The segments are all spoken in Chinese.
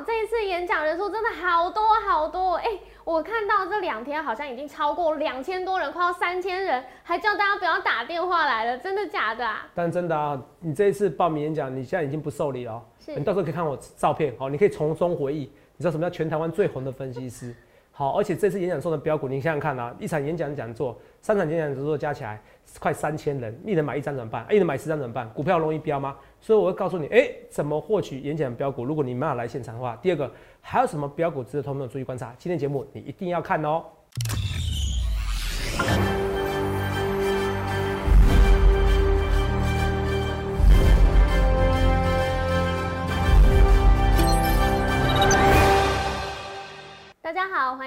长这一次演讲人数真的好多好多，哎，我看到这两天好像已经超过两千多人，快要三千人，还叫大家不要打电话来了，真的假的啊？但真的啊，你这一次报名演讲，你现在已经不受理了，你到时候可以看我照片，好，你可以从中回忆，你知道什么叫全台湾最红的分析师？好，而且这次演讲送的标股，你想想看啊，一场演讲讲座，三场演讲讲座加起来快三千人，一人买一张怎么办？一人买十张怎么办？股票容易标吗？所以我会告诉你，哎，怎么获取演讲标股？如果你没有来现场的话，第二个还有什么标股值得同朋友注意观察？今天节目你一定要看哦。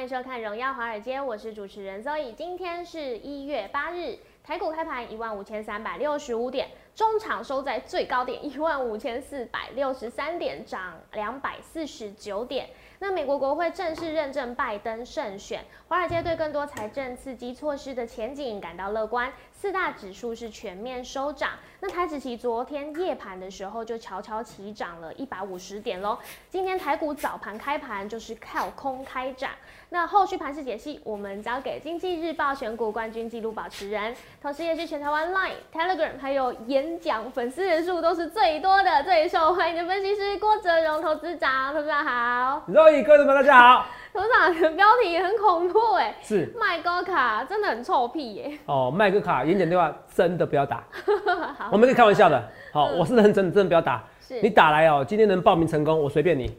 迎收看《荣耀华尔街》，我是主持人 Zoe。今天是一月八日，台股开盘一万五千三百六十五点，中场收在最高点一万五千四百六十三点，涨两百四十九点。那美国国会正式认证拜登胜选，华尔街对更多财政刺激措施的前景感到乐观。四大指数是全面收涨，那台指期昨天夜盘的时候就悄悄起涨了一百五十点喽。今天台股早盘开盘就是靠空开涨，那后续盘势解析我们交给经济日报选股冠军纪录保持人，同时也是全台湾 Line、Telegram 还有演讲粉丝人数都是最多的、最受欢迎的分析师郭哲荣投资长，投资长好。各位观众们大家好。头长的标题很恐怖哎，是麦哥卡真的很臭屁耶。哦，麦哥卡演讲电话真的不要打，我们可以开玩笑的。好，我是认真的，真的不要打。是，你打来哦，今天能报名成功，我随便你。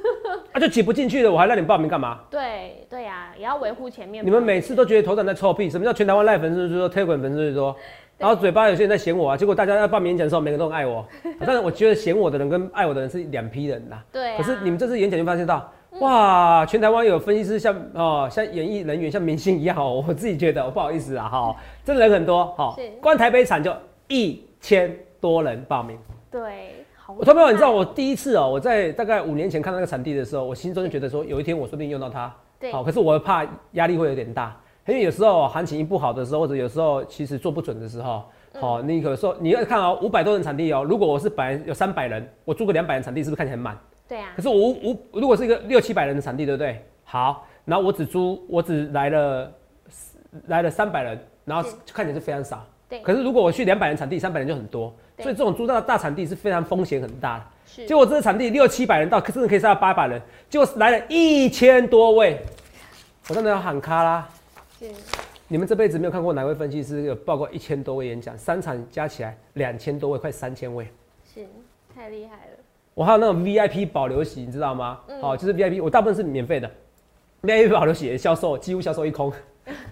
啊，就挤不进去了，我还让你报名干嘛？对对呀，也要维护前面。你们每次都觉得头长在臭屁，什么叫全台湾赖粉丝说推滚粉丝说，然后嘴巴有些人在嫌我啊，结果大家要报名演讲的时候，每个人都爱我。但是我觉得嫌我的人跟爱我的人是两批人呐。对。可是你们这次演讲就发现到。哇，全台湾有分析师像哦，像演艺人员像明星一样哦，我自己觉得，不好意思啊哈，真的人很多哈，光台北场就一千多人报名。对，我特别你知道我第一次哦，我在大概五年前看到那个场地的时候，我心中就觉得说，有一天我说不定用到它。对，好，可是我怕压力会有点大，因为有时候行情一不好的时候，或者有时候其实做不准的时候，好，你有时候你要看哦，五百多人场地哦，如果我是本来有三百人，我租个两百人场地，是不是看起来很满？对啊，可是我我如果是一个六七百人的场地，对不对？好，然后我只租，我只来了来了三百人，然后看起来是非常少。对。可是如果我去两百人场地，三百人就很多。所以这种租到的大场地是非常风险很大的。是。结果这个场地六七百人到，甚至可以上到八百人，结果来了一千多位，我真的要喊卡啦。是。你们这辈子没有看过哪位分析师有报过一千多位演讲，三场加起来两千多位，快三千位。是，太厉害了。我还有那种 VIP 保留席，你知道吗？好，就是 VIP，我大部分是免费的。VIP 保留席销售几乎销售一空，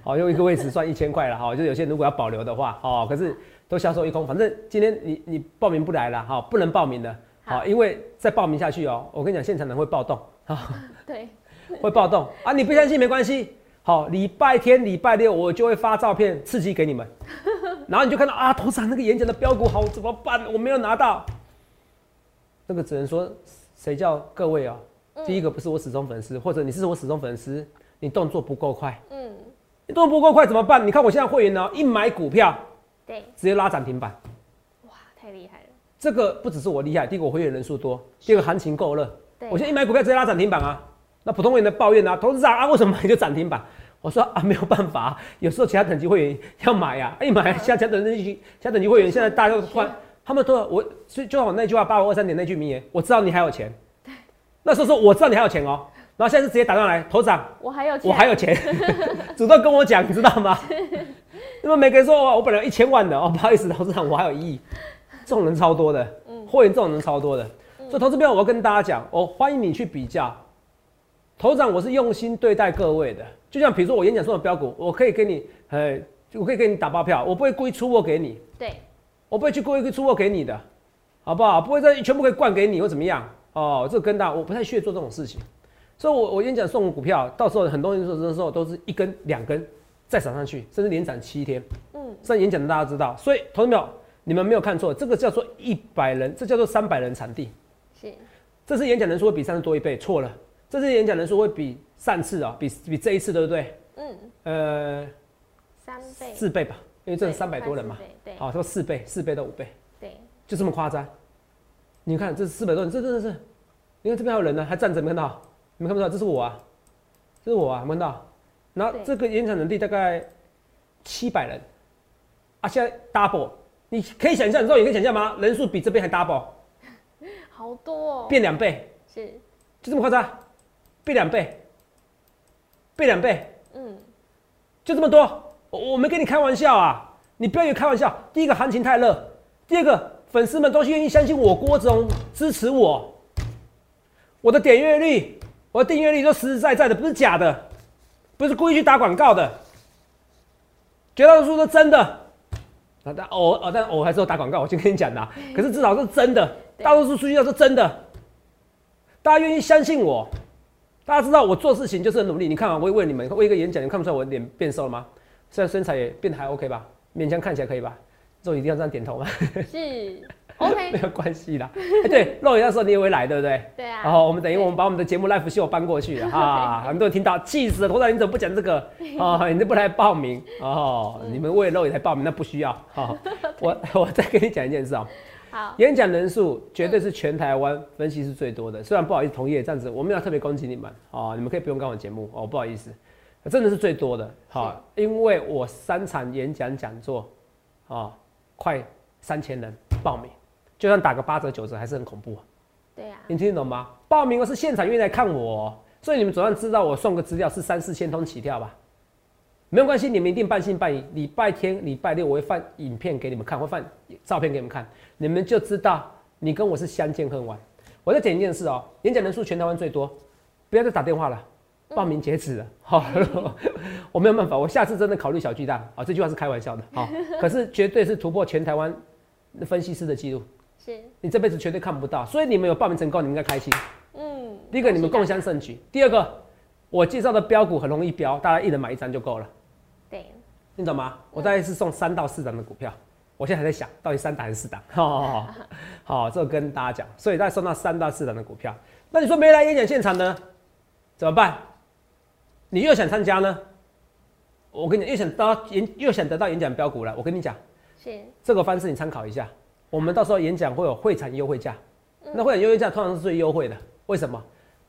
好，用一个位置算一千块了，哈，就有些人如果要保留的话，哦，可是都销售一空。反正今天你你报名不来了，哈，不能报名的，好，因为再报名下去哦，我跟你讲，现场人会暴动，啊，对，会暴动啊！你不相信没关系，好，礼拜天、礼拜六我就会发照片刺激给你们，然后你就看到啊，头上那个演讲的标股好怎么办？我没有拿到。这个只能说，谁叫各位啊？第一个不是我始终粉丝，或者你是我始终粉丝，你动作不够快。嗯，你动作不够快怎么办？你看我现在会员呢，一买股票，对，直接拉涨停板。哇，太厉害了！这个不只是我厉害，第一个我会员人数多，第二个行情够热。我现在一买股票直接拉涨停板啊！那普通会员的抱怨啊，投资长啊，为什么买就涨停板？我说啊，没有办法，有时候其他等级会员要买呀，一买像其他等级、其他等级会员现在大家都换。他们都我，所以就像我那句话八五二三点那句名言，我知道你还有钱。那时候说我知道你还有钱哦，然后现在是直接打上来，头长，我还有钱，我还有钱，主动跟我讲，你知道吗？那么每个人说，我本来一千万的哦，不好意思，投资长我还有一亿，这种人超多的，嗯，会员这种人超多的，所以投资标我要跟大家讲，我欢迎你去比较，头长我是用心对待各位的，就像比如说我演讲说的标股，我可以给你，呃，我可以给你打包票，我不会故意出货给你，对。我不会去故意出货给你的，好不好？不会再全部可以灌给你或怎么样哦。这个跟大我不太屑做这种事情，所以我我演讲送股票，到时候很多人说的时候都是一根两根再涨上去，甚至连涨七天。嗯，上演讲的大家知道，所以同志们，你们没有看错，这个叫做一百人，这叫做三百人场地。是，这次演讲人数会比上次多一倍，错了，这次演讲人数会比上次啊，比比这一次对不对？嗯，呃，三倍，四倍吧。因为这三百多人嘛，对，好说四倍、四倍到五倍，对，就这么夸张。你看这四百多人，这真的是，你看这边还有人呢，还站着，没看到？你们看不到？这是我啊，这是我啊，没看到？然后这个演讲能力大概七百人。啊，现在 double，你可以想象，你知道也可以想象吗？人数比这边还 double，好多哦，变两倍，是，就这么夸张，变两倍，变两倍，嗯，就这么多，我我没跟你开玩笑啊，你不要以为开玩笑。第一个行情太热，第二个粉丝们都是愿意相信我郭总支持我，我的点阅率，我的订阅率都实实在在的，不是假的。不是故意去打广告的，绝大多数都真的。那，但偶尔，但偶尔还是有打广告。我先跟你讲的，可是至少是真的，大多数数据都是真的。大家愿意相信我，大家知道我做事情就是很努力。你看啊，我为你们为一个演讲，你看不出来我脸变瘦了吗？现在身材也变得还 OK 吧？勉强看起来可以吧？肉一定要这样点头吗？是。OK，没有关系啦。对，肉眼那时候你也会来，对不对？对啊。然后我们等于我们把我们的节目 Life Show 搬过去了啊，很多人听到气死了。头仔你怎么不讲这个？哦，你都不来报名哦？你们为了肉眼才报名，那不需要。哦，我我再跟你讲一件事啊。好。演讲人数绝对是全台湾分析是最多的。虽然不好意思，同业这样子，我们要特别恭喜你们哦。你们可以不用看我节目哦，不好意思，真的是最多的。好，因为我三场演讲讲座啊，快三千人报名。就算打个八折九折还是很恐怖，对呀，你听得懂吗？报名我是现场愿意来看我，所以你们总算知道我送个资料是三四千通起跳吧？没有关系，你们一定半信半疑。礼拜天、礼拜六我会放影片给你们看，会放照片给你们看，你们就知道你跟我是相见恨晚。我再讲一件事哦，演讲人数全台湾最多，不要再打电话了，报名截止了。好，我没有办法，我下次真的考虑小巨蛋啊，这句话是开玩笑的。好，可是绝对是突破全台湾分析师的记录。是你这辈子绝对看不到，所以你们有报名成功，你们应该开心。嗯，第一个你们共襄盛举，第二个我介绍的标股很容易标，大家一人买一张就够了。对，你懂吗？我大概是送三到四档的股票，我现在还在想到底三档还是四档。好，好，这跟大家讲，所以再送到三到四档的股票。那你说没来演讲现场呢，怎么办？你又想参加呢？我跟你又想到演又想得到演讲标股了，我跟你讲，是这个方式你参考一下。我们到时候演讲会有会场优惠价，那会场优惠价通常是最优惠的。为什么？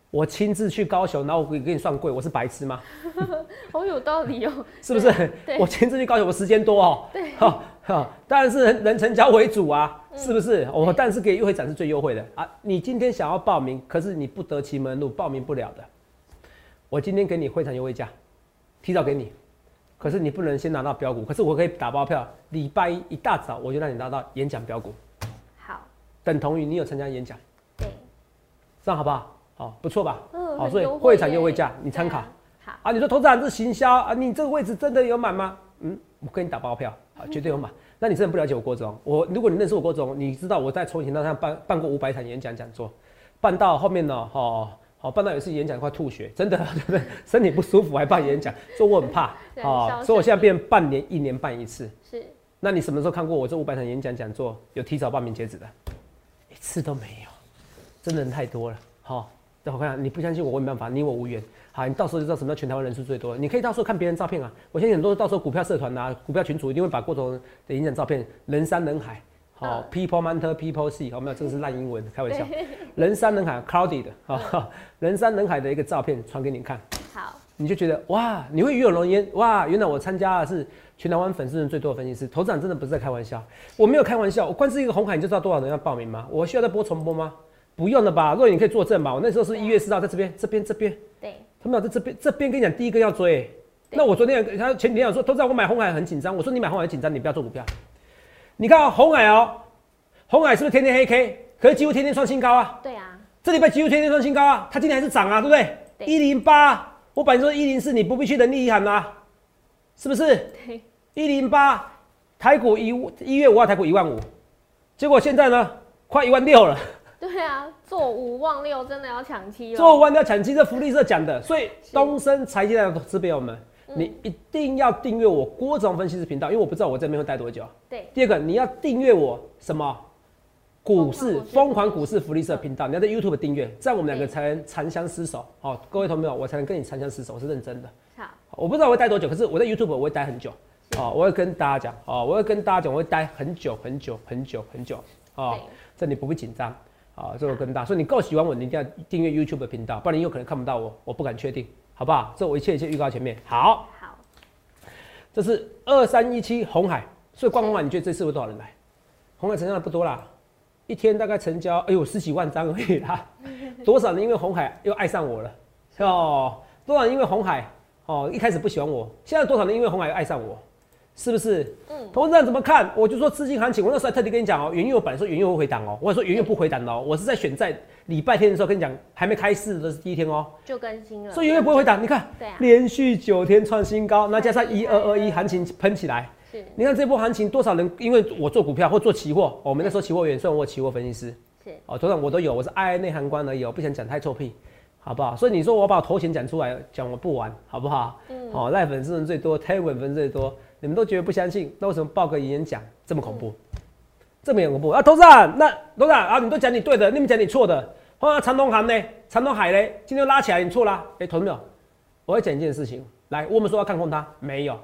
我亲自去高雄，然后我给给你算贵，我是白痴吗？好有道理哦，是不是？我亲自去高雄，我时间多哦。对，好，好，当然是人人成交为主啊，是不是？我但是给优惠展是最优惠的啊。你今天想要报名，可是你不得其门路，报名不了的。我今天给你会场优惠价，提早给你。可是你不能先拿到标股，可是我可以打包票，礼拜一一大早我就让你拿到演讲标股，好，等同于你有参加演讲，对，这样好不好？好，不错吧？嗯，好，所以会场优惠价你参考，好啊。你说投资人是行销啊？你这个位置真的有满吗？嗯，我跟你打包票，啊，绝对有满。那你真的不了解我郭总？我如果你认识我郭总，你知道我在重庆那上办办过五百场演讲讲座，办到后面呢，哈。好，办到有一次演讲快吐血，真的，对不对？身体不舒服还办演讲，说我很怕，好，所以我现在变半年、一年办一次。是，那你什么时候看过我这五百场演讲讲座有提早报名截止的？一次都没有，真的人太多了。好，等我看，你不相信我，我没办法，你我无缘。好，你到时候就知道什么叫全台湾人数最多。你可以到时候看别人照片啊，我相信很多到时候股票社团呐、股票群组一定会把各种的演讲照片人山人海。好，people matter, people see，好没有？这个是烂英文，开玩笑。人山人海，crowded，好，人山人海的一个照片传给你看。好，你就觉得哇，你会与有荣焉哇！原来我参加的是全台湾粉丝人最多的分析师。头长真的不是在开玩笑，我没有开玩笑。我光是一个红海，你就知道多少人要报名吗？我需要再播重播吗？不用了吧？若你可以作证吧？我那时候是一月四号在这边，这边，这边。对。他们在这边，这边跟你讲，第一个要追。那我昨天他前几天说，头长我买红海很紧张。我说你买红海紧张，你不要做股票。你看红海哦，红海是不是天天黑 K？可是几乎天天创新高啊！对啊，这礼拜几乎天天创新高啊！它今天还是涨啊，对不对？一零八，我本来说一零四，你不必去人力银行啊，是不是？对，一零八，台股一一月五号台股一万五，结果现在呢，快一万六了。对啊，做五万六真的要抢七哦！做五万要抢七，这福利社讲的，所以东升财经的投资朋友们。你一定要订阅我郭总分析师频道，因为我不知道我这边会待多久。对。第二个，你要订阅我什么？股市疯狂股市福利社频道，你要在 YouTube 订阅，这样我们两个才能长相厮守。好，各位同学我才能跟你长相厮守，我是认真的。好。我不知道我会待多久，可是我在 YouTube 我会待很久。哦，我会跟大家讲，哦，我会跟大家讲，我会待很久很久很久很久。哦，这你不会紧张。啊，这个更大。所以你够喜欢我，你一定要订阅 YouTube 的频道，不然你有可能看不到我，我不敢确定，好不好？这我一切一切预告前面。好，好，这是二三一七红海，所以逛红海，你觉得这次会多少人来？红海成交的不多啦，一天大概成交，哎呦十几万张而已啦。多少人因为红海又爱上我了？哦，多少人因为红海哦一开始不喜欢我，现在多少人因为红海又爱上我？是不是？嗯，投资人怎么看？我就说资金行情，我那时候还特地跟你讲哦，元月本来说原油会回档哦，我说原油不回档的哦，我是在选在礼拜天的时候跟你讲，还没开市的是第一天哦，就更新了，所以原油不会回档。你看，对啊，连续九天创新高，那加上一二二一行情喷起来，是，你看这波行情多少人？因为我做股票或做期货，我们那时候期货员算我期货分析师，是，哦，头上我都有，我是爱内涵官而已，我不想讲太臭屁。好不好？所以你说我把我头衔讲出来，讲我不玩，好不好？嗯。哦，赖粉丝人最多 t a 粉粉最多，你们都觉得不相信，那为什么报个演讲这么恐怖？这么恐怖啊！董事长，那董事长啊，你都讲你对的，你们讲你错的。啊，长东行呢？长东海呢？今天拉起来，你错啦。哎，同志们，我要讲一件事情。来，我们说要看空它，没有，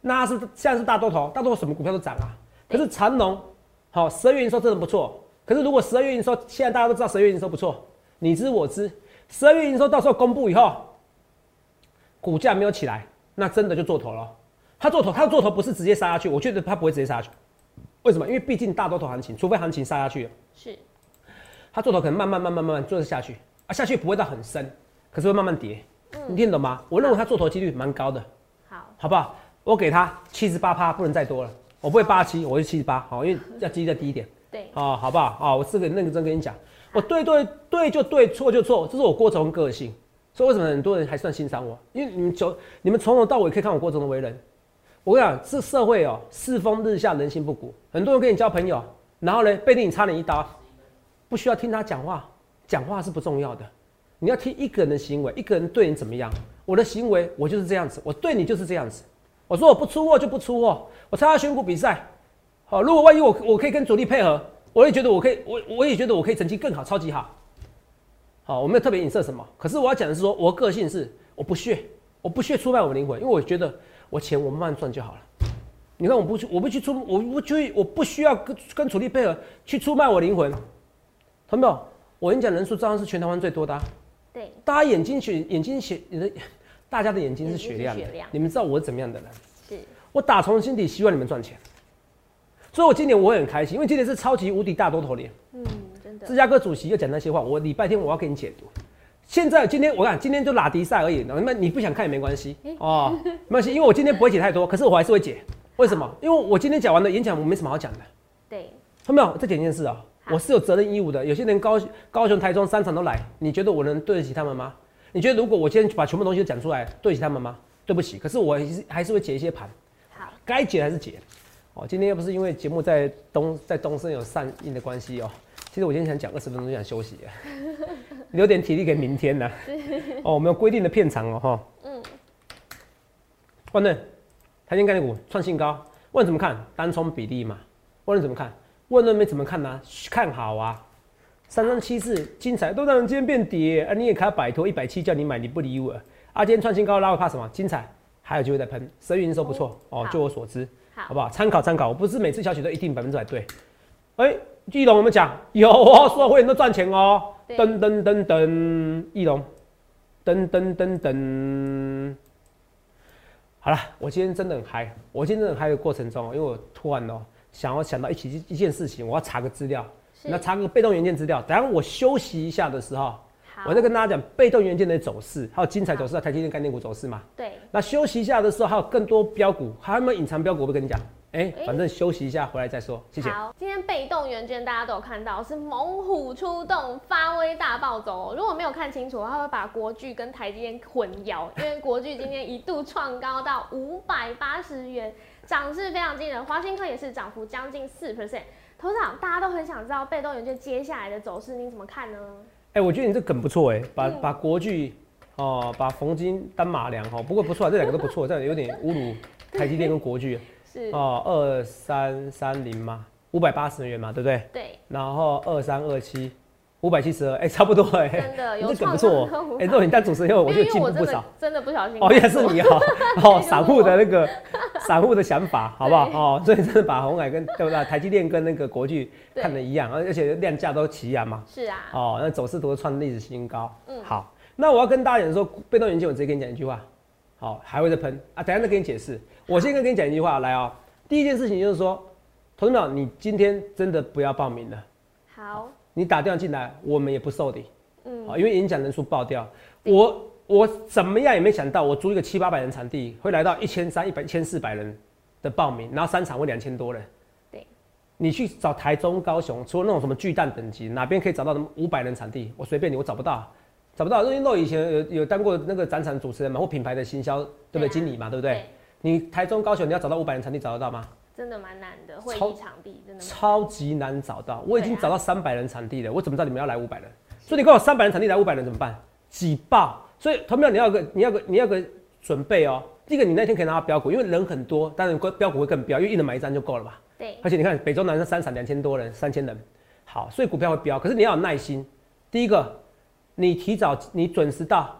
那是现在是大多头，大多头什么股票都涨啊。可是长隆，好，十二月营收真的不错。可是如果十二月营收，现在大家都知道十二月营收不错，你知我知。十二月营收到时候公布以后，股价没有起来，那真的就做头了。他做头，他做头不是直接杀下去，我觉得他不会直接杀下去。为什么？因为毕竟大多头行情，除非行情杀下去了，是。他做头可能慢慢慢慢慢慢做下去啊，下去不会到很深，可是会慢慢跌。你听懂吗？我认为他做头几率蛮高的。好，好不好？我给他七十八趴，不能再多了。我不会八七，我就七十八。好，因为要几率再低一点。对。哦，好不好？啊，我是个认真跟你讲。我对对对就对，错就错，这是我郭总个性。所以为什么很多人还算欣赏我？因为你们从你们从头到尾可以看我郭总的为人。我跟你讲，这社会哦，世风日下，人心不古。很多人跟你交朋友，然后呢，背地里插你一刀，不需要听他讲话，讲话是不重要的。你要听一个人的行为，一个人对你怎么样。我的行为，我就是这样子，我对你就是这样子。我说我不出货就不出货，我参加选股比赛，好，如果万一我我可以跟主力配合。我也觉得我可以，我我也觉得我可以成绩更好，超级好。好，我没有特别影射什么，可是我要讲的是说，我个性是我不屑，我不屑出卖我灵魂，因为我觉得我钱我慢慢赚就好了。你看，我不去，我不去出，我不去，我不需要跟跟主力配合去出卖我灵魂。同没有？我演讲人数照样是全台湾最多的。对。大家眼睛血，眼睛血，你的大家的眼睛是雪亮的。你们知道我是怎么样的人？是。我打从心底希望你们赚钱。所以，我今年我很开心，因为今年是超级无敌大多头年。嗯，真的。芝加哥主席又讲那些话，我礼拜天我要给你解读。现在今天我看今天就拉迪赛而已，那么你不想看也没关系哦，没关系，因为我今天不会解太多，可是我还是会解。为什么？因为我今天讲完的演讲，我没什么好讲的。对。看没有？再讲一件事啊，我是有责任义务的。有些人高高雄、台中三场都来，你觉得我能对得起他们吗？你觉得如果我今天把全部东西都讲出来，对得起他们吗？对不起，可是我还是还是会解一些盘。好。该解还是解。哦，今天又不是因为节目在东在东升有上映的关系哦。其实我今天想讲二十分钟就想休息，留点体力给明天呢。哦，我们有规定的片长哦，哈。嗯。万润，台积电概念股创新高，问怎么看？单冲比例嘛。问怎么看？问润没怎么看呢？看好啊。三三七四精彩，都让人今天变跌啊！你也可以摆脱一百七叫你买，你不理我。啊，今天创新高拉，我怕什么？精彩，还有机会再喷。十月营收不错哦，就我所知。好不好？参考参考，我不是每次消息都一定百分之百对。哎，易龙，我们讲有哦，所有会员都赚钱哦。噔噔噔噔，翼龙，噔噔噔噔。好了，我今天真的很嗨，我今天真的很嗨的过程中，因为我突然哦想要想到一起一件事情，我要查个资料，那查个被动元件资料。等下我休息一下的时候。我再跟大家讲被动元件的走势，还有精彩走势啊，台积电概念股走势嘛。对。那休息一下的时候，还有更多标股，还有没有隐藏标股？我会跟你讲。哎，反正休息一下，回来再说。谢谢。好，今天被动元件大家都有看到，是猛虎出动，发威大暴走。如果没有看清楚，他会把国巨跟台积电混淆，因为国巨今天一度创高到五百八十元，涨势非常惊人。华新科也是涨幅将近四 percent。头长，大家都很想知道被动元件接下来的走势，你怎么看呢？哎，我觉得你这梗不错哎，把把国巨哦，把冯金当马良哈，不过不错，这两个都不错，这样有点侮辱台积电跟国巨。是哦，二三三零嘛，五百八十元嘛，对不对？对。然后二三二七，五百七十二，哎，差不多哎。真的，这梗不错。哎，若你当主持人后，我就进步不少。真的不小心。哦，也是你哈，哦，散户的那个散户的想法，好不好？哦，所以真的把红海跟对不对？台积电跟那个国巨看的一样，而且量价都齐扬嘛。是啊。哦，那走势都创历史新高。嗯。好，那我要跟大家讲说，被动元件，我直接跟你讲一句话。好，还会再喷啊？等下再跟你解释。我先跟跟你讲一句话，来哦。第一件事情就是说，同志们，你今天真的不要报名了。好。你打电话进来，我们也不受理。嗯。啊，因为演讲人数爆掉，我。我怎么样也没想到，我租一个七八百人场地，会来到一千三、一百、一千四百人的报名，然后三场会两千多人。对，你去找台中、高雄，除了那种什么巨蛋等级，哪边可以找到什么五百人场地？我随便你，我找不到，找不到。因为露以前有有当过那个展场主持人嘛，或品牌的行销，对不对？经理嘛，对不对？你台中、高雄，你要找到五百人场地，找得到吗？真的蛮难的，会议场地真的超级难找到。我已经找到三百人场地了，我怎么知道你们要来五百人？所以你跟我三百人场地来五百人怎么办？挤爆！所以，同票你要个，你要个，你要个准备哦。第一个，你那天可以拿到标股，因为人很多，当然标股会更标，因为一人买一张就够了吧？对。而且你看，北中南三场两千多人，三千人，好，所以股票会标。可是你要有耐心。第一个，你提早，你准时到。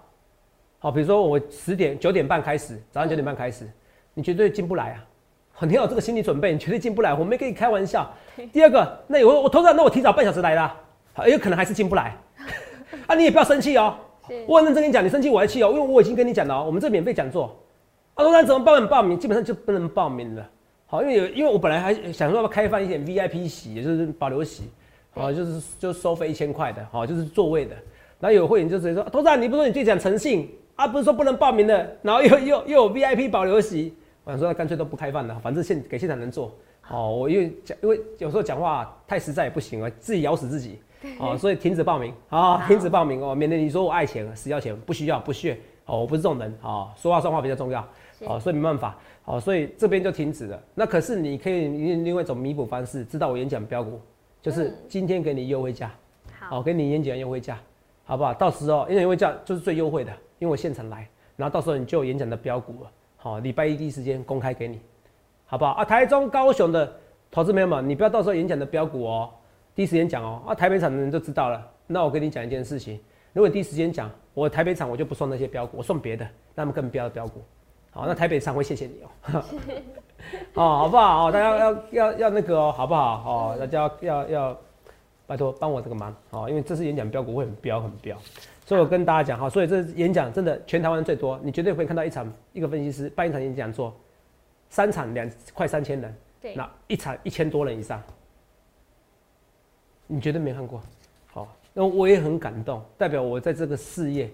好，比如说我十点九点半开始，早上九点半开始，你绝对进不来啊！你要有这个心理准备，你绝对进不来。我没跟你开玩笑。第二个，那我我头上，那我提早半小时来啦，好，有可能还是进不来。啊，你也不要生气哦。我很认真跟你讲，你生气我还气哦，因为我已经跟你讲了哦，我们这免费讲座，啊，说那怎么报名？报名基本上就不能报名了。好，因为有，因为我本来还想说要开放一点 VIP 席，也就是保留席，啊，就是就收费一千块的，好，就是座位的。然后有会员就直接说，董事长，你不是说你最讲诚信？啊，不是说不能报名的，然后又又又有 VIP 保留席，我想说干脆都不开放了，反正现给现场人做。哦，我因为讲，因为有时候讲话太实在也不行啊，自己咬死自己。哦，所以停止报名。啊，停止报名。哦，免得你说我爱钱，死要钱，不需要，不屑。哦，我不是这种人。啊，说话算话比较重要。哦，所以没办法。哦，所以这边就停止了。那可是你可以用另外一种弥补方式，知道我演讲标股，就是今天给你优惠价，好，给你演讲优惠价，好不好？到时候演讲优惠价就是最优惠的，因为我现场来，然后到时候你就有演讲的标股了，好，礼拜一第一时间公开给你，好不好？啊，台中、高雄的投资朋友们，你不要到时候演讲的标股哦。第一时间讲哦，啊，台北场的人就知道了。那我跟你讲一件事情，如果第一时间讲，我台北场我就不送那些标股，我送别的，那么更标的标股。好，那台北场会谢谢你哦。哦，好不好？哦，大家要要要那个哦，好不好？哦，大家要要要拜托帮我这个忙哦，因为这次演讲标股会很标很标，所以我跟大家讲哈，所以这演讲真的全台湾最多，你绝对会看到一场一个分析师办一场演讲做三场两快三千人，对，那一场一千多人以上。你绝对没看过，好，那我也很感动，代表我在这个事业，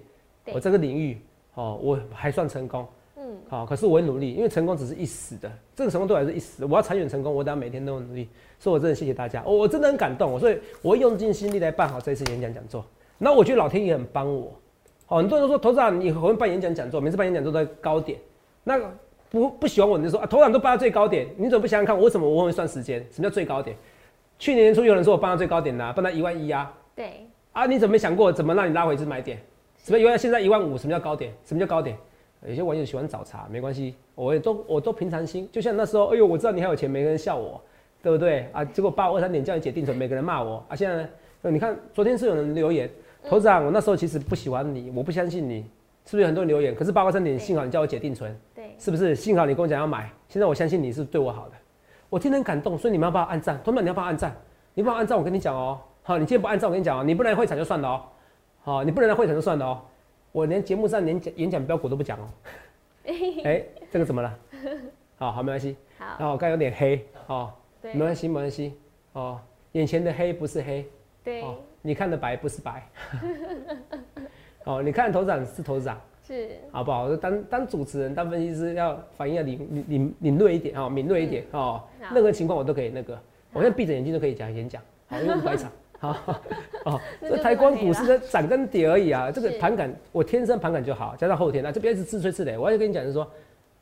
我这个领域，哦，我还算成功，嗯，好，可是我会努力，因为成功只是一时的，这个成功对我来说一时，我要长远成功，我等下每天都努力，所以我真的谢谢大家，我我真的很感动，所以我会用尽心力来办好这一次演讲讲座。那我觉得老天爷很帮我，哦，很多人都说头长你会办演讲讲座，每次办演讲都在高点，那不不喜欢我，你就说啊，头长都办到最高点，你怎么不想想看，为什么我会算时间？什么叫最高点？去年年初有人说我办到最高点啦，办到一万一啊。对。啊，你怎么没想过怎么让你拉回一次买点？什么一万现在一万五？什么叫高点？什么叫高点？有些网友喜欢找茬，没关系，我也都我都平常心。就像那时候，哎呦，我知道你还有钱，每个人笑我，对不对啊？结果八五二三点叫你解定存，每个人骂我啊。现在呢你看，昨天是有人留言，头长，我那时候其实不喜欢你，我不相信你，是不是有很多人留言？可是八五二三点幸好你叫我解定存，对，是不是？幸好你跟我讲要买，现在我相信你是对我好的。我听很感动，所以你们要帮我按赞，同学们你要帮我按赞，你帮我按赞，我跟你讲哦，好，你今天不按赞，我跟你讲哦，你不能来会场就算了哦，好，你不能来会场就算了哦，我连节目上连讲演讲标股都不讲哦，哎，这个怎么了？好好没关系，好，我刚有点黑，哦，没关系没关系，哦，眼前的黑不是黑，对，你看的白不是白，哦，你看头长是头长。是，好不好？当当主持人、当分析师，要反应要敏敏敏敏锐一点啊，敏锐一点哦。任何情况我都可以那个，我现在闭着眼睛都可以讲演讲，好，因为百场，好哦。这台光股市的涨跟跌而已啊，这个盘感我天生盘感就好，加上后天啊，这边是自吹自擂。我要跟你讲是说，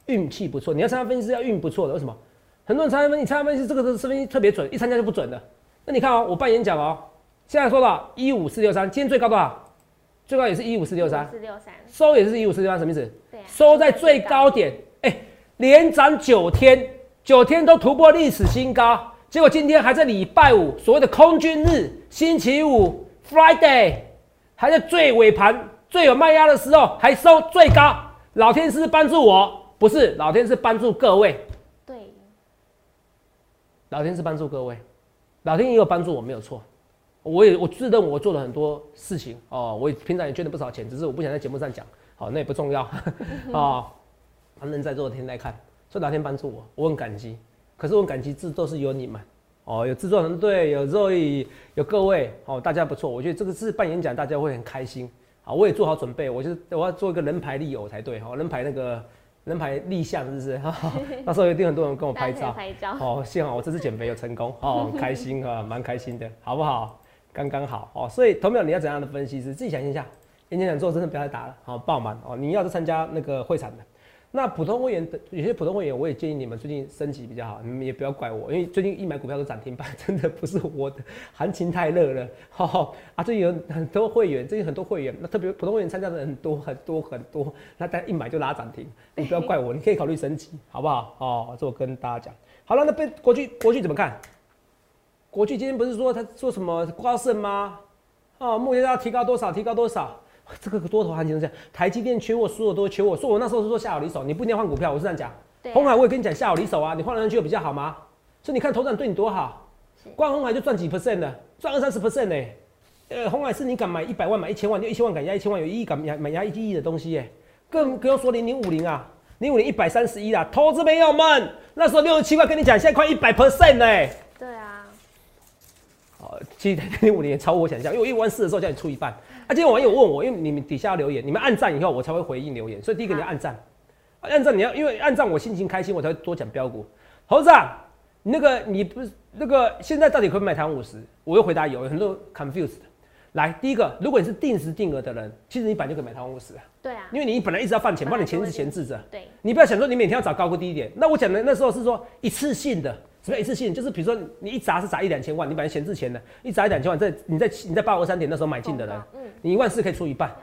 运气不错，你要参加分析师要运不错的，为什么？很多人参加分，你参加分析这个是分析特别准，一参加就不准的。那你看哦，我办演讲哦，现在说了一五四六三，今天最高多少？最高也是一五四六三，四六三收也是一五四六三，什么意思？对，收在最高点，哎，连涨九天，九天都突破历史新高，结果今天还在礼拜五，所谓的空军日，星期五，Friday，还在最尾盘、最有卖压的时候，还收最高。老天是帮助我，不是老天是帮助各位，对老天是帮助各位，老天也有帮助我，没有错。我也我自认我做了很多事情哦，我也平常也捐了不少钱，只是我不想在节目上讲，好，那也不重要啊。反正在座的天在看，所以老天帮助我，我很感激。可是我很感激，制作是有你们哦，有制作团队，有 Zoe，有各位哦，大家不错。我觉得这个是办演讲，大家会很开心。好，我也做好准备，我就是我要做一个人牌立偶才对哈，人牌那个人牌立像是不是？到 时候一定很多人跟我拍照，拍照。哦，幸好我这次减肥有成功，哦，开心啊，蛮开心的，好不好？刚刚好哦。所以投票你要怎样的分析师自己想一下。演讲讲座真的不要再打了，好爆满哦。你要是参加那个会场的。那普通会员的有些普通会员，我也建议你们最近升级比较好，你们也不要怪我，因为最近一买股票都涨停板，真的不是我的，行情太热了。哈哈啊，最近有很多会员，最近很多会员，那特别普通会员参加的很多很多很多，那大家一买就拉涨停，你不要怪我，你可以考虑升级，好不好？哦，这我跟大家讲。好了，那被国巨国巨怎么看？国巨今天不是说他做什么刮胜吗？哦，目前要提高多少？提高多少？这个多头行情是这样，台积电缺货，所有都缺货。说我那时候是说下好离手，你不一定要换股票，我是这样讲。红海我也跟你讲下好离手啊，你换了上去有比较好吗？所以你看头涨对你多好，光红海就赚几 percent 的，赚二三十 percent 呢。呃，红海是你敢买一百万买一千万，就一千万敢压一千万，有一亿敢买买压一亿的东西耶。更不用说零零五零啊，零五零一百三十一啦，投资朋友们，那时候六十七块跟你讲，现在快一百 percent 呢。对啊。好，其实零零五年也超我想象，因为我一万四的时候叫你出一半。啊今天网友问我，因为你们底下留言，你们按赞以后我才会回应留言，所以第一个你要按赞，按赞你要因为按赞我心情开心，我才会多讲标股。猴子，啊那个你不是那个现在到底可以买台湾五十？我又回答有，很多 confused。来，第一个，如果你是定时定额的人，其实你本来就可以买台湾五十啊。对啊。因为你本来一直要放钱，帮你钱是闲置着。对。你不要想说你每天要找高估低一点，那我讲的那时候是说一次性的。什么一次性？就是比如说你一砸是砸一两千万，你本来闲置钱的，一砸一两千万，在你在你在八二三点那时候买进的人，嗯，你一万四可以出一半，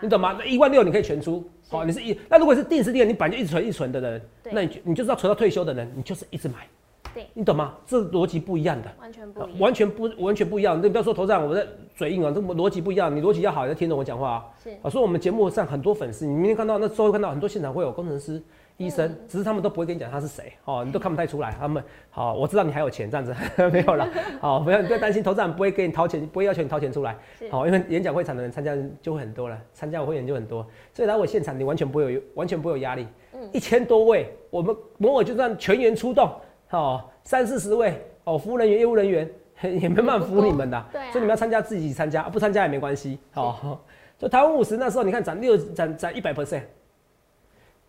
你懂吗？那一万六你可以全出，好，你是一那如果是定时定额，你本来就一直存一直存的人，那你你就是要存到退休的人，你就是一直买，对，你懂吗？这逻辑不一样的，完全不，完全不完全不一样。你不要说头上我在嘴硬啊，这逻辑不一样，你逻辑要好，要听懂我讲话啊。是啊，所以我们节目上很多粉丝，你明天看到那周会看到很多现场会有工程师。医生，只是他们都不会跟你讲他是谁哦，你都看不太出来。他们好，我知道你还有钱，这样子 没有了。好，不要不要担心，投资人不会给你掏钱，不会要求你掏钱出来。好，因为演讲会场的人参加人就会很多了，参加我会员就很多，所以来我现场你完全不会有完全不会有压力。嗯，一千多位，我们摩尔就算全员出动，哦三四十位哦，服务人员、业务人员 也没办法服务你们的。对，所以你们要参加自己参加，不参加也没关系。好，就台湾五十那时候你看涨六涨涨一百 percent。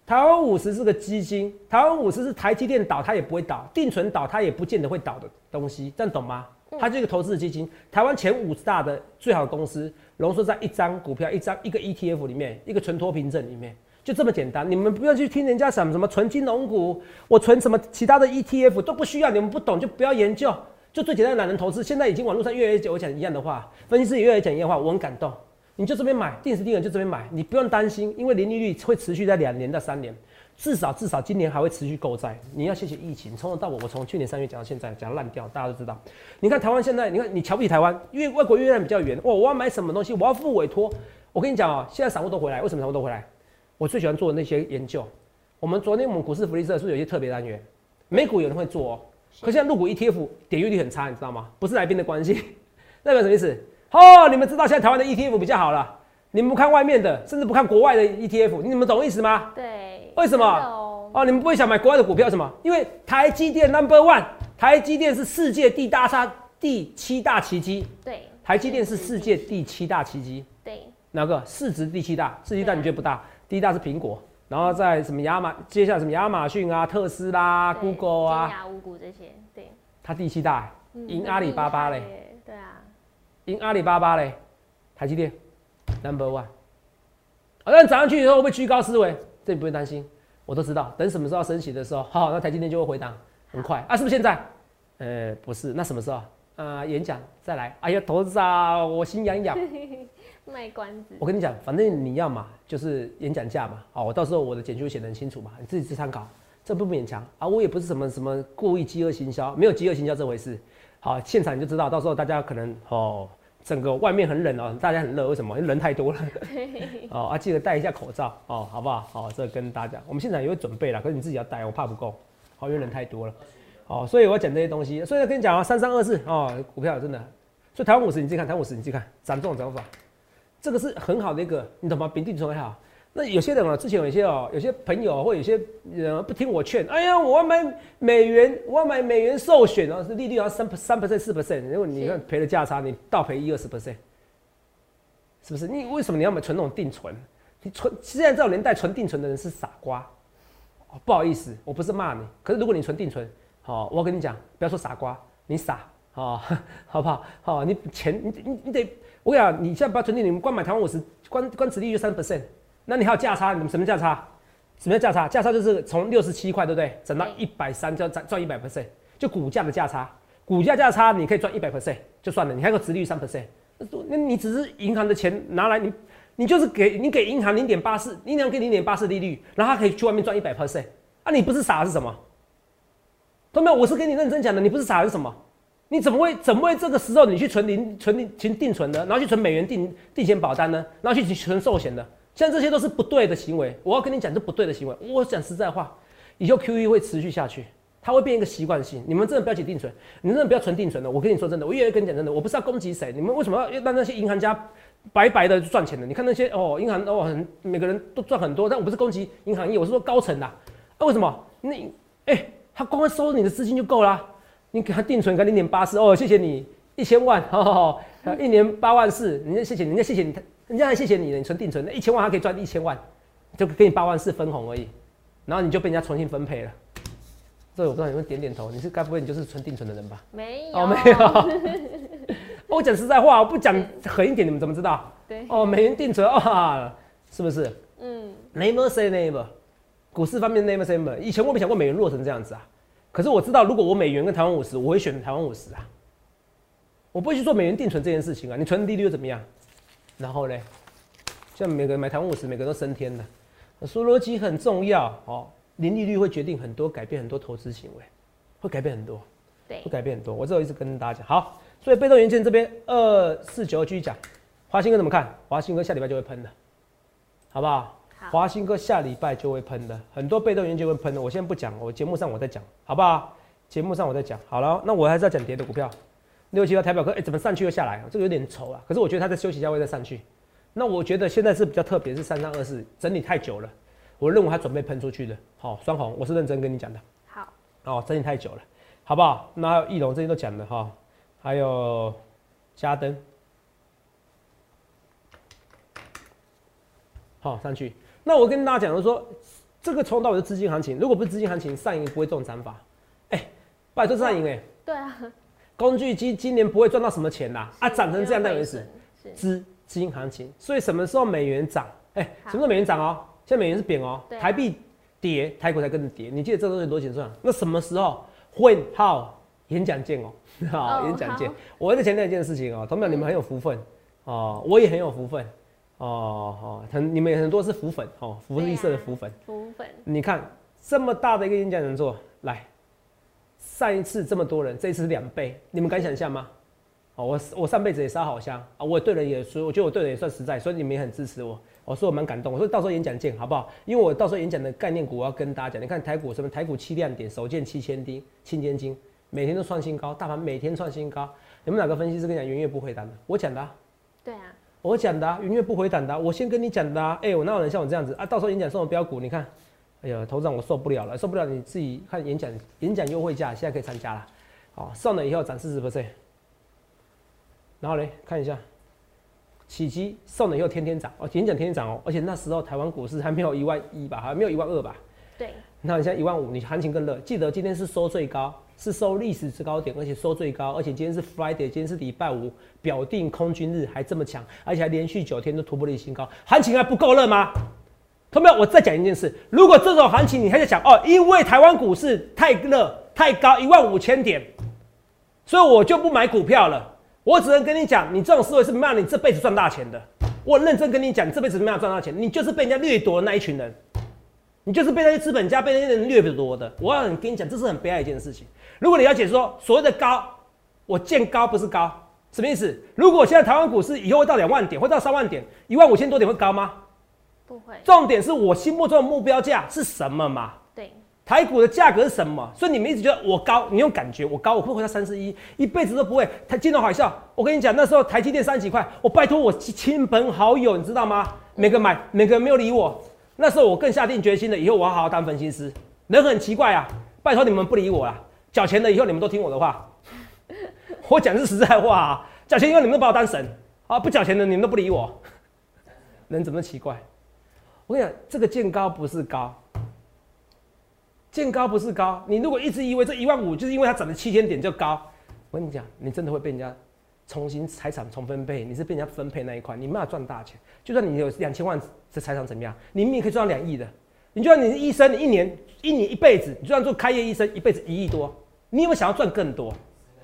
台湾五十是个基金，台湾五十是台积电倒它也不会倒，定存倒它也不见得会倒的东西，这样懂吗？它是一个投资基金，台湾前五十大的最好的公司浓缩在一张股票、一张一个 ETF 里面，一个存托凭证里面，就这么简单。你们不要去听人家什么什么存金融股，我存什么其他的 ETF 都不需要，你们不懂就不要研究，就最简单的懒人投资。现在已经网络上越来越讲讲一样的话，分析师也越来越讲一样的话，我很感动。你就这边买定时定额，就这边买，你不用担心，因为零利率会持续在两年到三年，至少至少今年还会持续购债。你要谢谢疫情，从头到尾，我从去年三月讲到现在，讲烂掉，大家都知道。你看台湾现在，你看你瞧不起台湾，因为外国月亮比较圆。哇，我要买什么东西，我要付委托。我跟你讲哦，现在散户都回来，为什么散户都回来？我最喜欢做的那些研究。我们昨天我们股市福利社是不是有些特别单元？美股有人会做哦，可现在入股 ETF 点阅率很差，你知道吗？不是来宾的关系，代表什么意思？哦，你们知道现在台湾的 ETF 比较好了，你们不看外面的，甚至不看国外的 ETF，你们懂意思吗？对，为什么？哦，你们不会想买国外的股票什么？因为台积电 Number One，台积电是世界第大差第七大奇迹。对，台积电是世界第七大奇迹。对，哪个市值第七大？世界大你觉得不大？第一大是苹果，然后在什么亚马，接下来什么亚马逊啊、特斯拉、Google 啊、雅五股这些，对，它第七大，赢阿里巴巴嘞。对啊。赢阿里巴巴嘞，台积电 number one，好，那涨上去以后会不会居高思维？这你不用担心，我都知道。等什么时候升息的时候，好，那台积电就会回档，很快啊，是不是现在？呃，不是，那什么时候？啊，演讲再来。哎呀，头子啊，我心痒痒。卖关子。我跟你讲，反正你要嘛，就是演讲价嘛。好，我到时候我的简介写得很清楚嘛，你自己去参考，这不勉强啊。我也不是什么什么故意饥饿行销，没有饥饿行销这回事。好，现场你就知道，到时候大家可能哦，整个外面很冷哦，大家很热，为什么？因为人太多了。哦啊，记得戴一下口罩哦，好不好？好，这跟大家，我们现场也会准备了，可是你自己要戴，我怕不够。好，因为人太多了。哦，所以我要讲这些东西。所以跟你讲啊，三三二四哦，股票真的。所以台湾五十，你自己看，台湾五十你自己看，涨这种涨法，这个是很好的一个，你懂吗？平定存也好。那有些人啊，之前有一些哦，有些朋友或有些人不听我劝，哎呀，我要买美元，我要买美元寿险啊，是利率要三三 percent 四 percent，如果你看赔了价差，你倒赔一二十 percent，是不是？你为什么你要买存那种定存？你存现在这种年代存定存的人是傻瓜。不好意思，我不是骂你，可是如果你存定存，好，我跟你讲，不要说傻瓜，你傻，好，好不好？好，你钱你你你得，我跟你讲，你现在不要存定，你们光买台湾五十，光光殖利率三 percent。那你还有价差？你们什么价差？什么叫价差？价差就是从六十七块，对不对？涨到一百三，就要赚赚一百 percent，就股价的价差。股价价差你可以赚一百 percent 就算了，你还有殖利率三 percent，那你只是银行的钱拿来，你你就是给你给银行零点八四，银行给零点八四利率，然后他可以去外面赚一百 percent 啊？你不是傻是什么？同没有？我是跟你认真讲的，你不是傻是什么？你怎么会怎么会这个时候你去存零存零存定存的，然后去存美元定定险保单呢？然后去存寿险的？像这些都是不对的行为，我要跟你讲，这不对的行为。我讲实在话，以后 QE 会持续下去，它会变一个习惯性。你们真的不要起定存，你真的不要存定存的。我跟你说真的，我越来越跟你讲真的，我不是要攻击谁，你们为什么要让那些银行家白白的赚钱的？你看那些哦，银行哦，很每个人都赚很多，但我不是攻击银行业，我是说高层的。那为什么？你哎，他光光收你的资金就够了，你给他定存个零点八四哦，谢谢你一千万，好好好一年八万四，人家谢谢人家谢谢你。人家还谢谢你，你存定存，那一千万他可以赚一千万，就给你八万四分红而已，然后你就被人家重新分配了。这我不知道你们点点头，你是该不会你就是存定存的人吧？没有，哦没有。我讲实在话，我不讲狠一点，你们怎么知道？对。哦，美元定存啊，是不是？嗯。Never say never，股市方面 never say never。以前我没想过美元弱成这样子啊，可是我知道，如果我美元跟台湾五十，我会选台湾五十啊。我不会去做美元定存这件事情啊，你存利率又怎么样？然后呢，像每个人买台湾五十，每个人都升天的。说逻辑很重要哦，零利率会决定很多，改变很多投资行为，会改变很多，对，会改变很多。我这一直跟大家讲，好，所以被动元件这边二四九继续讲，华兴哥怎么看？华兴哥下礼拜就会喷的，好不好？华兴哥下礼拜就会喷的，很多被动元件会喷的。我先不讲，我节目上我再讲，好不好？节目上我再讲。好了，那我还是要讲跌的股票。六七八台表哥，哎，怎么上去又下来？这个有点丑啊。可是我觉得它在休息一下会再上去。那我觉得现在是比较特别，是三三二四整理太久了。我认为它准备喷出去的。好，双红，我是认真跟你讲的。好。哦，整理太久了，好不好？那还有翼龙这些都讲了哈，还有嘉登。好，上去。那我跟大家讲的说，这个冲到我的资金行情，如果不是资金行情，上影不会这种涨法。哎，拜托上影哎。对啊。工具机今年不会赚到什么钱啦，啊，涨成这样代表意思，资金行情。所以什么时候美元涨？哎，什么时候美元涨哦？现在美元是贬哦，台币跌，台股才跟着跌。你记得这东西多钱算？那什么时候会好演讲见哦？好，演讲见。我在强调一件事情哦，同学你们很有福分哦，我也很有福分哦，哦，很你们很多是福粉哦，福利社的福粉。福粉。你看这么大的一个演讲人座，来。上一次这么多人，这一次两倍，你们敢想象吗？哦，我我上辈子也烧好香啊，我对人也说，我觉得我对人也算实在，所以你们也很支持我。我说我蛮感动，我说到时候演讲见好不好？因为我到时候演讲的概念股，我要跟大家讲。你看台股什么？台股七亮点，首见七千丁，七千金，每天都创新高，大盘每天创新高。你们哪个分析师跟你讲元月不回档的？我讲的。对啊，我讲的，元月不回档的，我先跟你讲的。哎，我哪有人像我这样子啊？到时候演讲送我标股，你看。哎呀，头长我受不了了，受不了！你自己看演讲，演讲优惠价现在可以参加了，好，上了以后涨四十 percent，然后嘞看一下，起基上了以后天天涨哦，演讲天天涨哦，而且那时候台湾股市还没有一万一吧，还没有一万二吧？对。那你现在一万五，你行情更热。记得今天是收最高，是收历史最高点，而且收最高，而且今天是 Friday，今天是礼拜五，表定空军日还这么强，而且还连续九天都突破历史新高，行情还不够热吗？同没有？我再讲一件事，如果这种行情你还在想哦，因为台湾股市太热太高一万五千点，所以我就不买股票了。我只能跟你讲，你这种思维是没让你这辈子赚大钱的。我认真跟你讲，你这辈子没有赚大钱，你就是被人家掠夺的那一群人，你就是被那些资本家被那些人掠夺的。我要跟你讲，这是很悲哀一件事情。如果你要解释说所谓的高，我见高不是高，什么意思？如果现在台湾股市以后会到两万点，会到三万点，一万五千多点会高吗？不会，重点是我心目中的目标价是什么嘛？对，台股的价格是什么？所以你们一直觉得我高，你用感觉我高，我会回到三十一，一辈子都不会。台金融海啸，我跟你讲，那时候台积电三十几块，我拜托我亲朋好友，你知道吗？每个买，每个人没有理我。那时候我更下定决心了，以后我要好好当分析师。人很奇怪啊，拜托你们不理我啦，缴钱了以后你们都听我的话。我讲的是实在话啊，缴钱以后你们都把我当神啊，不缴钱的你们都不理我。人怎么奇怪？我跟你讲，这个见高不是高。见高不是高，你如果一直以为这一万五就是因为它涨了七千点就高，我跟你讲，你真的会被人家重新财产重分配，你是被人家分配那一块，你没法赚大钱。就算你有两千万的财产怎么样，你明明可以赚到两亿的。你就算你是医生，你一年一年一辈子，你就算做开业医生，一辈子一亿多，你有没有想要赚更多？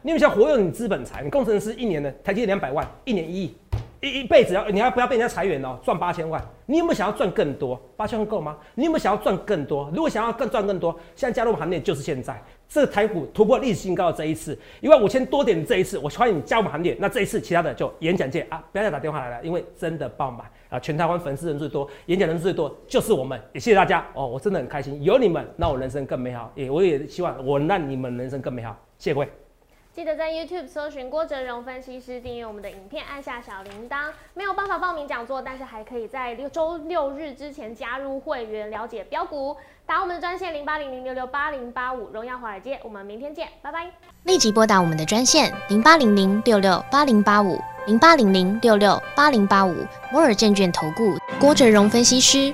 你有没有想活用你资本财？你工程师一年的台积两百万，一年一亿。一一辈子要你要不要被人家裁员哦？赚八千万，你有没有想要赚更多？八千万够吗？你有没有想要赚更多？如果想要更赚更多，现在加入行列就是现在。这台股突破历史新高的这一次，一万五千多点的这一次，我欢迎你加入行列。那这一次其他的就演讲界啊，不要再打电话来了，因为真的爆满啊！全台湾粉丝人最多，演讲人最多就是我们。也谢谢大家哦，我真的很开心，有你们，那我人生更美好。也我也希望我让你们人生更美好。谢谢各位。记得在 YouTube 搜寻郭哲荣分析师，订阅我们的影片，按下小铃铛。没有办法报名讲座，但是还可以在六周六日之前加入会员，了解标股。打我们的专线零八零零六六八零八五，荣耀华尔街。我们明天见，拜拜。立即拨打我们的专线零八零零六六八零八五零八零零六六八零八五摩尔证券投顾郭哲荣分析师。